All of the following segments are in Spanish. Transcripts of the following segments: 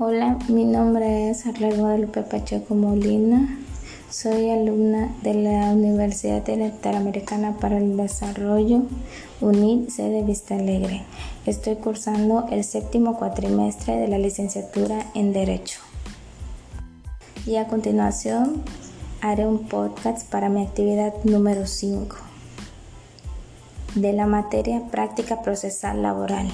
Hola, mi nombre es Arley Guadalupe Pacheco Molina. Soy alumna de la Universidad Interamericana para el Desarrollo, UNID, sede Vista Alegre. Estoy cursando el séptimo cuatrimestre de la licenciatura en Derecho. Y a continuación haré un podcast para mi actividad número 5 de la materia práctica procesal laboral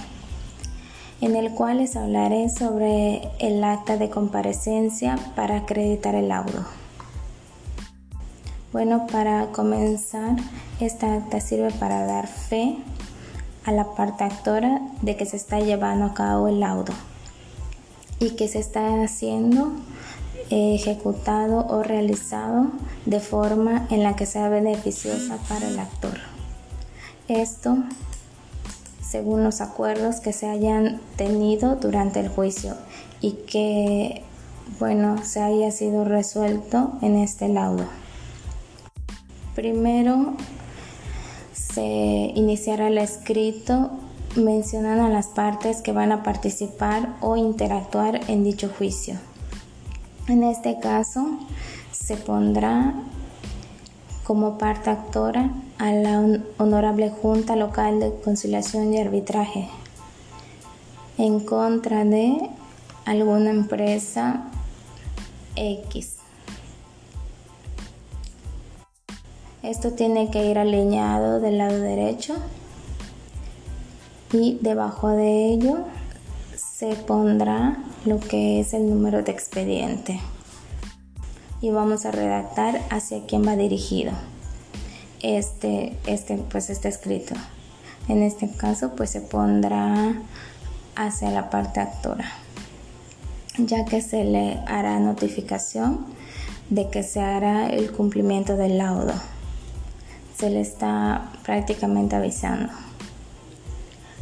en el cual les hablaré sobre el acta de comparecencia para acreditar el laudo. Bueno, para comenzar, esta acta sirve para dar fe a la parte actora de que se está llevando a cabo el laudo y que se está haciendo eh, ejecutado o realizado de forma en la que sea beneficiosa para el actor. Esto según los acuerdos que se hayan tenido durante el juicio y que, bueno, se haya sido resuelto en este laudo. Primero se iniciará el escrito mencionando a las partes que van a participar o interactuar en dicho juicio. En este caso se pondrá como parte actora a la Honorable Junta Local de Conciliación y Arbitraje en contra de alguna empresa X. Esto tiene que ir alineado del lado derecho y debajo de ello se pondrá lo que es el número de expediente y vamos a redactar hacia quién va dirigido este, este, pues este escrito. En este caso, pues se pondrá hacia la parte actora, ya que se le hará notificación de que se hará el cumplimiento del laudo. Se le está prácticamente avisando.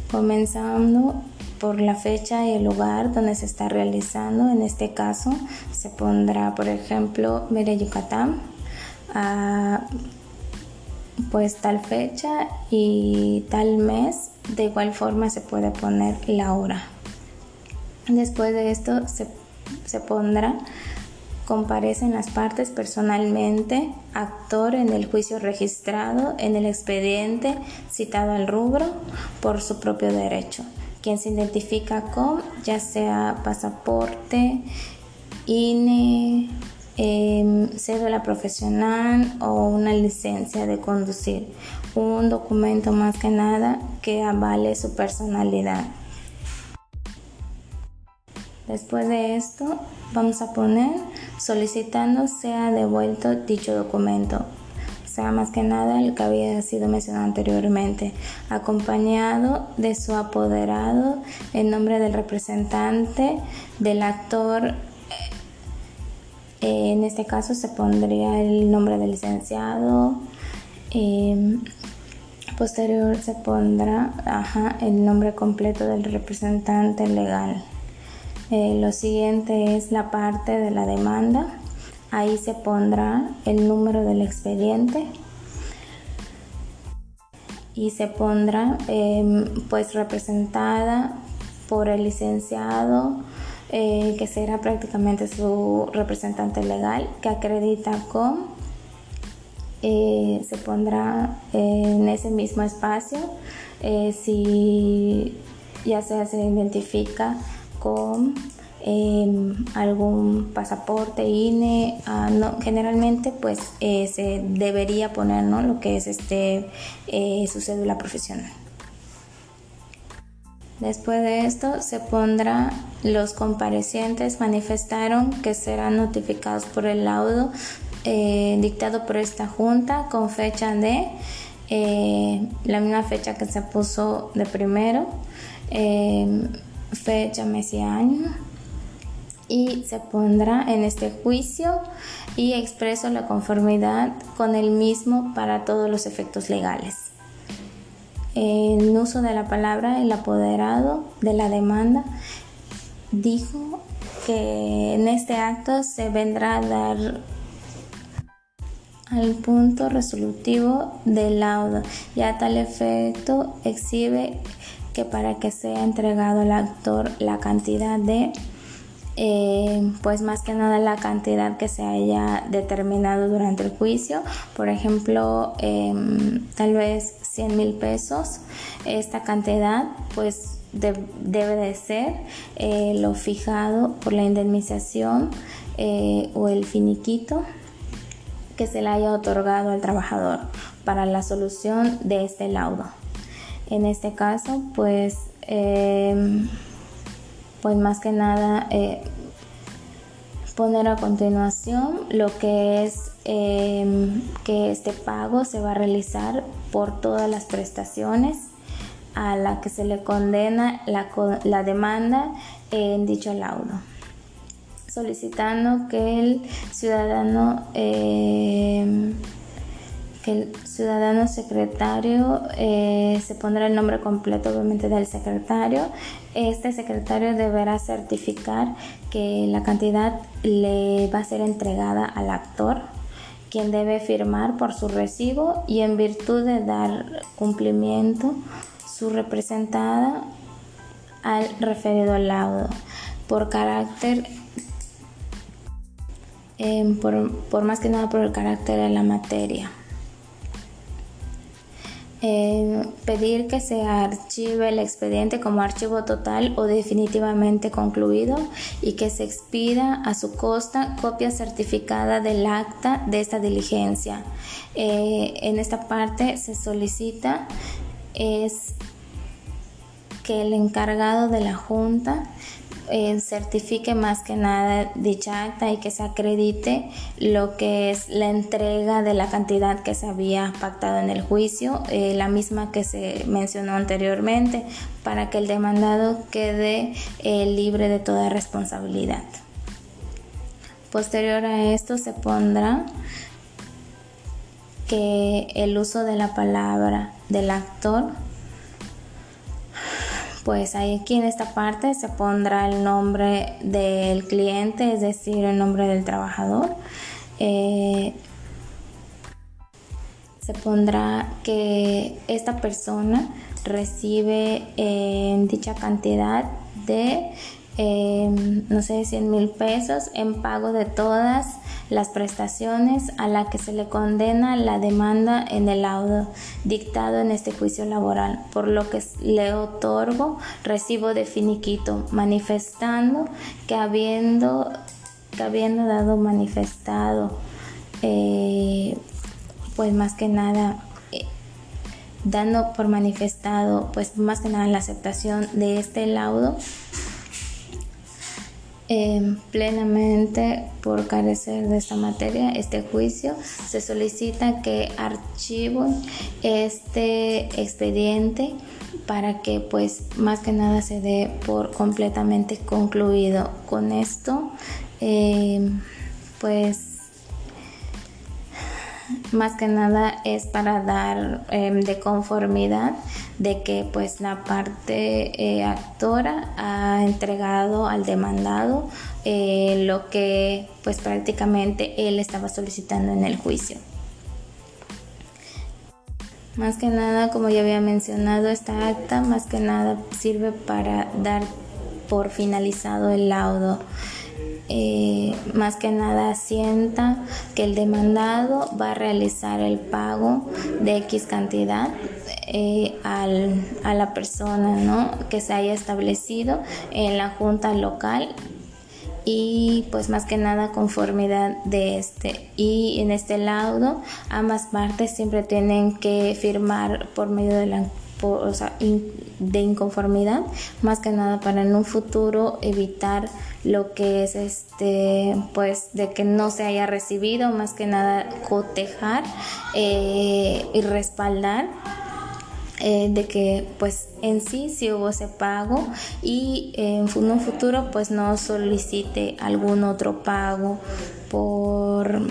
Comenzando por la fecha y el lugar donde se está realizando. En este caso se pondrá, por ejemplo, Mere Yucatán, pues tal fecha y tal mes. De igual forma se puede poner la hora. Después de esto se, se pondrá comparecen las partes personalmente, actor en el juicio registrado en el expediente citado al rubro por su propio derecho quien se identifica con ya sea pasaporte, INE, cédula profesional o una licencia de conducir. Un documento más que nada que avale su personalidad. Después de esto, vamos a poner solicitando sea devuelto dicho documento sea más que nada el que había sido mencionado anteriormente, acompañado de su apoderado en nombre del representante del actor. Eh, en este caso se pondría el nombre del licenciado. Em, posterior se pondrá el nombre completo del representante legal. Eh, lo siguiente es la parte de la demanda Ahí se pondrá el número del expediente y se pondrá em, pues representada por el licenciado eh, que será prácticamente su representante legal que acredita con eh, se pondrá en ese mismo espacio eh, si ya sea se identifica con Em, algún pasaporte, INE, ah, no, generalmente pues eh, se debería poner ¿no? lo que es este, eh, su cédula profesional. Después de esto se pondrá los comparecientes manifestaron que serán notificados por el laudo eh, dictado por esta junta con fecha de la misma fecha que se puso de primero, fecha, mes y año y se pondrá en este juicio y expreso la conformidad con el mismo para todos los efectos legales. En uso de la palabra, el apoderado de la demanda dijo que en este acto se vendrá a dar al punto resolutivo del laudo y a tal efecto exhibe que para que sea entregado al actor la cantidad de eh, pues más que nada la cantidad que se haya determinado durante el juicio. Por ejemplo, em, tal vez 100 mil pesos. Esta cantidad pues debe de ser eh, lo fijado por la indemnización eh, o el finiquito que se le haya otorgado al trabajador para la solución de este laudo. En este caso, pues, em, pues más que nada eh, poner a continuación lo que es em, que este pago se va a realizar por todas las prestaciones a la que se le condena la, la demanda en dicho laudo solicitando que el ciudadano em, que el ciudadano secretario eh, se pondrá el nombre completo obviamente del secretario. Este secretario deberá certificar que la cantidad le va a ser entregada al actor, quien debe firmar por su recibo y en virtud de dar cumplimiento su representada al referido laudo por carácter em, por, por más que nada por el carácter de la materia. Pedir que se archive el expediente como archivo total o definitivamente concluido y que se expida a su costa copia certificada del acta de esta diligencia. Eh, en esta parte se solicita es que el encargado de la Junta eh, certifique más que nada dicha acta y que se acredite lo que es la entrega de la cantidad que se había pactado en el juicio, eh, la misma que se mencionó anteriormente, para que el demandado quede eh, libre de toda responsabilidad. Posterior a esto se pondrá que el uso de la palabra del actor pues ahí aquí en esta parte se pondrá el nombre del cliente, es decir, el nombre del trabajador. Eh, se pondrá que esta persona recibe en dicha cantidad de Em, no sé, 100 mil pesos en pago de todas las prestaciones a la que se le condena la demanda en el laudo dictado en este juicio laboral, por lo que le otorgo recibo de finiquito, manifestando que habiendo, que habiendo dado manifestado, eh, pues más que nada eh, dando por manifestado, pues más que nada la aceptación de este laudo, Em, plenamente por carecer de esta materia, este juicio, se solicita que archivo este expediente para que pues más que nada se dé por completamente concluido. Con esto, em, pues más que nada es para dar em, de conformidad de que pues la parte eh, actora ha entregado al demandado eh, lo que pues prácticamente él estaba solicitando en el juicio. Más que nada, como ya había mencionado, esta acta más que nada sirve para dar por finalizado el laudo. Eh, más que nada sienta que el demandado va a realizar el pago de X cantidad eh, a la persona ¿no? que se haya establecido en la junta local y pues más que nada conformidad de este y en este laudo ambas partes siempre tienen que firmar por medio de la de inconformidad, más que nada para en un futuro evitar lo que es este, pues de que no se haya recibido, más que nada cotejar eh, y respaldar eh, de que pues en sí sí hubo ese pago y en un futuro pues no solicite algún otro pago por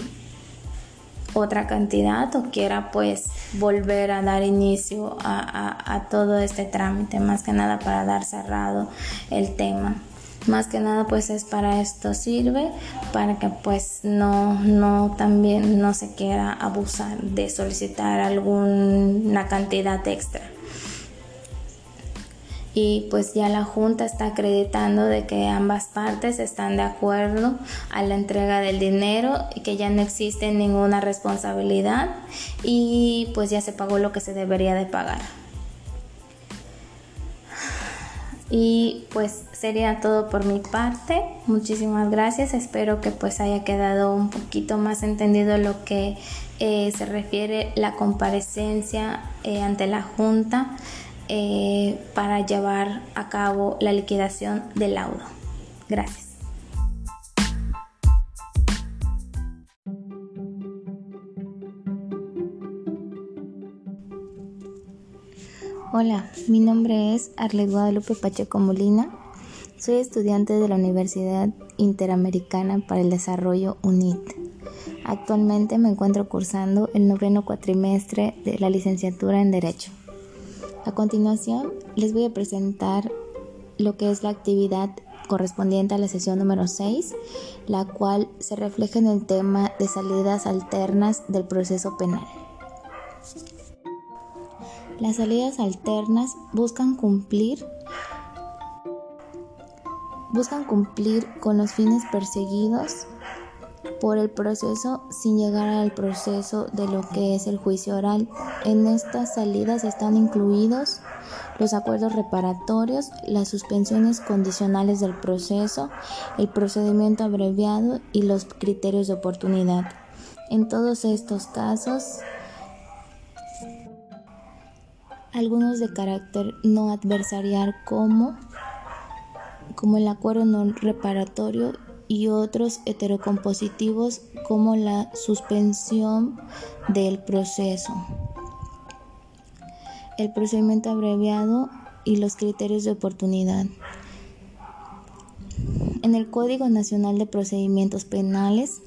otra cantidad o quiera pues volver a dar inicio a, todo este trámite, más que nada para dar cerrado el tema. Más que nada pues es para esto sirve para que pues no no también no se quiera abusar de solicitar alguna cantidad extra y pues ya la Junta está acreditando de que ambas partes están de acuerdo a la entrega del dinero y que ya no existe ninguna responsabilidad y pues ya se pagó lo que se debería de pagar. Y pues sería todo por mi parte. Muchísimas gracias. Espero que pues haya quedado un poquito más entendido lo que eh, se refiere la comparecencia eh, ante la Junta eh, para llevar a cabo la liquidación del laudo. Gracias. Hola, mi nombre es Arlet Guadalupe Pacheco Molina. Soy estudiante de la Universidad Interamericana para el Desarrollo UNIT. Actualmente me encuentro cursando el noveno cuatrimestre de la licenciatura en Derecho. A continuación, les voy a presentar lo que es la actividad correspondiente a la sesión número 6, la cual se refleja en el tema de salidas alternas del proceso penal. Las salidas alternas buscan cumplir buscan cumplir con los fines perseguidos por el proceso sin llegar al proceso de lo que es el juicio oral. En estas salidas están incluidos los acuerdos reparatorios, las suspensiones condicionales del proceso, el procedimiento abreviado y los criterios de oportunidad. En todos estos casos, algunos de carácter no adversarial como, como el acuerdo no reparatorio y otros heterocompositivos como la suspensión del proceso, el procedimiento abreviado y los criterios de oportunidad. En el Código Nacional de Procedimientos Penales,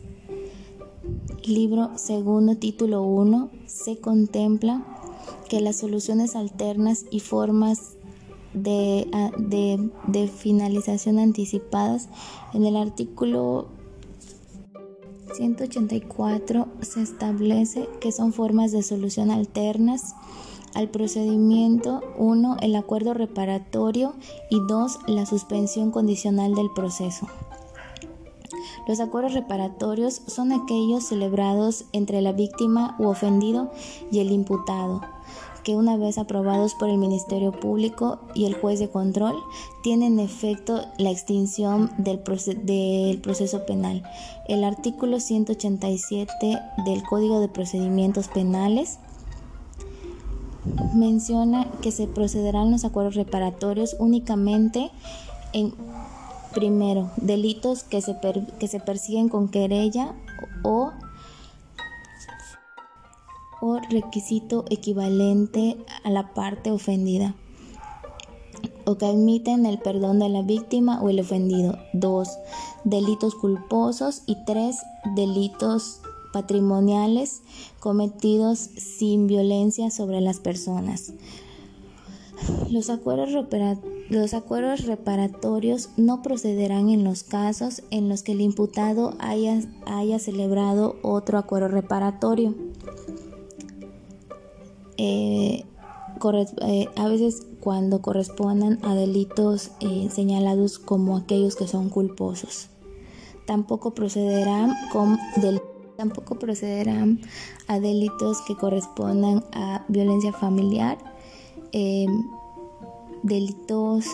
libro segundo, título 1, se contempla que las soluciones alternas y formas de, finalización anticipadas en el artículo 184 se establece que son formas de solución alternas al procedimiento. 1 el acuerdo reparatorio. Y 2 la suspensión condicional del proceso. Los acuerdos reparatorios son aquellos celebrados entre la víctima u ofendido y el imputado que una vez aprobados por el Ministerio Público y el juez de control, tienen efecto la extinción del, proceso penal. El artículo 187 del Código de Procedimientos Penales menciona que se procederán los acuerdos reparatorios únicamente en primero delitos que se, que se persiguen con querella o requisito equivalente a la parte ofendida o que admiten el perdón de la víctima o el ofendido. 2. Delitos culposos y 3. Delitos patrimoniales cometidos sin violencia sobre las personas. Los acuerdos, los acuerdos reparatorios no procederán en los casos en los que el imputado haya, haya celebrado otro acuerdo reparatorio. Eh, eh, a veces cuando correspondan a delitos eh, señalados como aquellos que son culposos. Tampoco procederán, tampoco procederán a delitos que correspondan a violencia familiar, delitos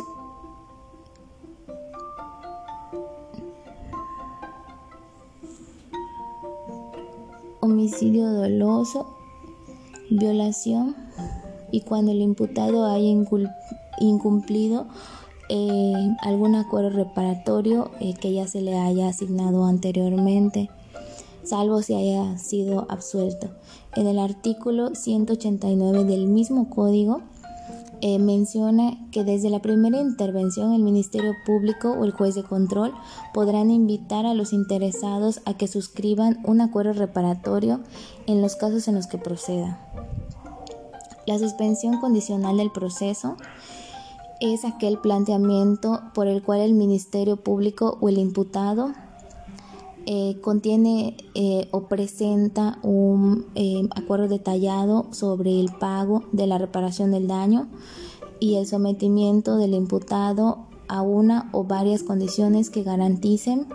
homicidio doloso violación y cuando el imputado haya incumplido eh, algún acuerdo reparatorio eh, que ya se le haya asignado anteriormente, salvo si haya sido absuelto. En el artículo 189 del mismo código eh, menciona que desde la primera intervención el Ministerio Público o el juez de control podrán invitar a los interesados a que suscriban un acuerdo reparatorio en los casos en los que proceda. La suspensión condicional del proceso es aquel planteamiento por el cual el Ministerio Público o el imputado eh, contiene eh, o presenta un eh, acuerdo detallado sobre el pago de la reparación del daño y el sometimiento del imputado a una o varias condiciones que garanticen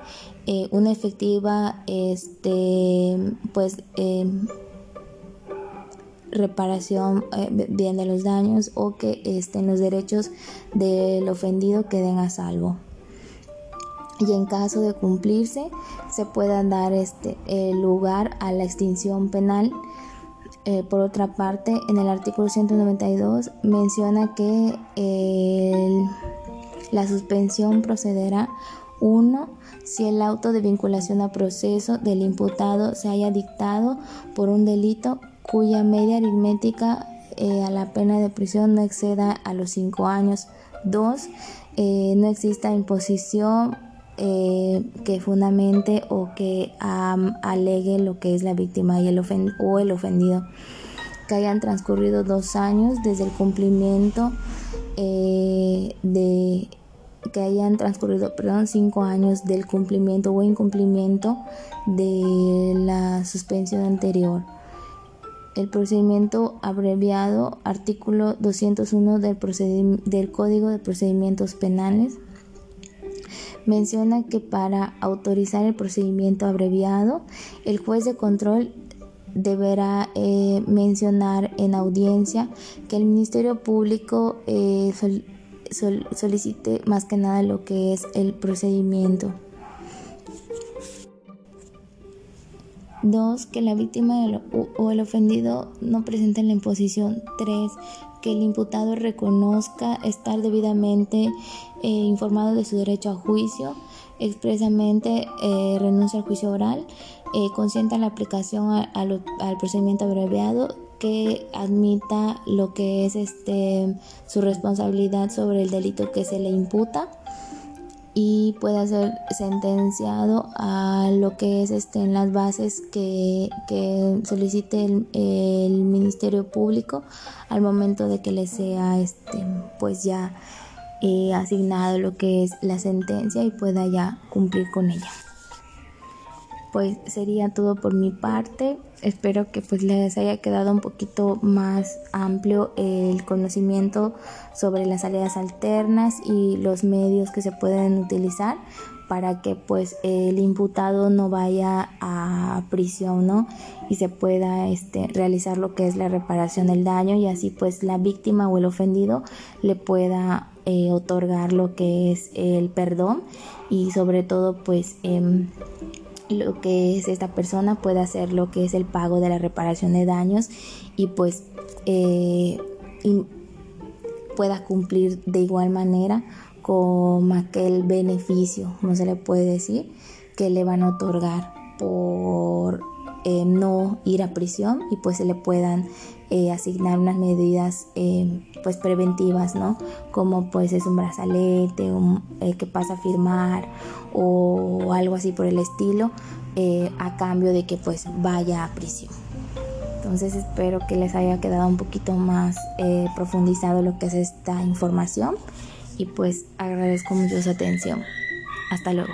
eh, una efectiva este pues em, reparación bien de los daños o que estén los derechos del ofendido queden a salvo y en caso de cumplirse se pueda dar este lugar a la extinción penal eh, por otra parte, en el artículo 192 menciona que la suspensión procederá uno si el auto de vinculación a proceso del imputado se haya dictado por un delito cuya media aritmética eh, a la pena de prisión no exceda a los cinco años. Dos, eh, no exista imposición eh, que fundamente o que alegue lo que es la víctima y el o el ofendido. Que hayan transcurrido dos años desde el cumplimiento eh, de que hayan transcurrido, perdón, cinco años del cumplimiento o incumplimiento de la suspensión anterior. El procedimiento abreviado, artículo 201 del, del Código de Procedimientos Penales, menciona que para autorizar el procedimiento abreviado, el juez de control deberá eh, mencionar en audiencia que el Ministerio Público eh, solicite más que nada lo que es el procedimiento. Dos, que la víctima o el ofendido no presenten la imposición. Tres, que el imputado reconozca estar debidamente eh, informado de su derecho a juicio, expresamente eh, renuncia al juicio oral, eh, consienta la aplicación al procedimiento abreviado que admita lo que es este su responsabilidad sobre el delito que se le imputa y pueda ser sentenciado a lo que es este en las bases que, solicite el, Ministerio Público al momento de que le sea este pues ya eh, asignado lo que es la sentencia y pueda ya cumplir con ella pues sería todo por mi parte. Espero que pues les haya quedado un poquito más amplio el conocimiento sobre las salidas alternas y los medios que se pueden utilizar para que pues el imputado no vaya a prisión, ¿no? Y se pueda este, realizar lo que es la reparación del daño y así pues la víctima o el ofendido le pueda eh, otorgar lo que es el perdón y sobre todo pues em, lo que es esta persona puede hacer lo que es el pago de la reparación de daños y pues eh, pueda cumplir de igual manera con aquel beneficio, como se le puede decir, que le van a otorgar por eh, no ir a prisión y pues se le puedan eh, asignar unas medidas pues preventivas, ¿no? Como pues es un brazalete, un, que pasa a firmar o algo así por el estilo eh, a cambio de que pues vaya a prisión. Entonces espero que les haya quedado un poquito más eh, profundizado lo que es esta información y pues agradezco mucho su atención. Hasta luego.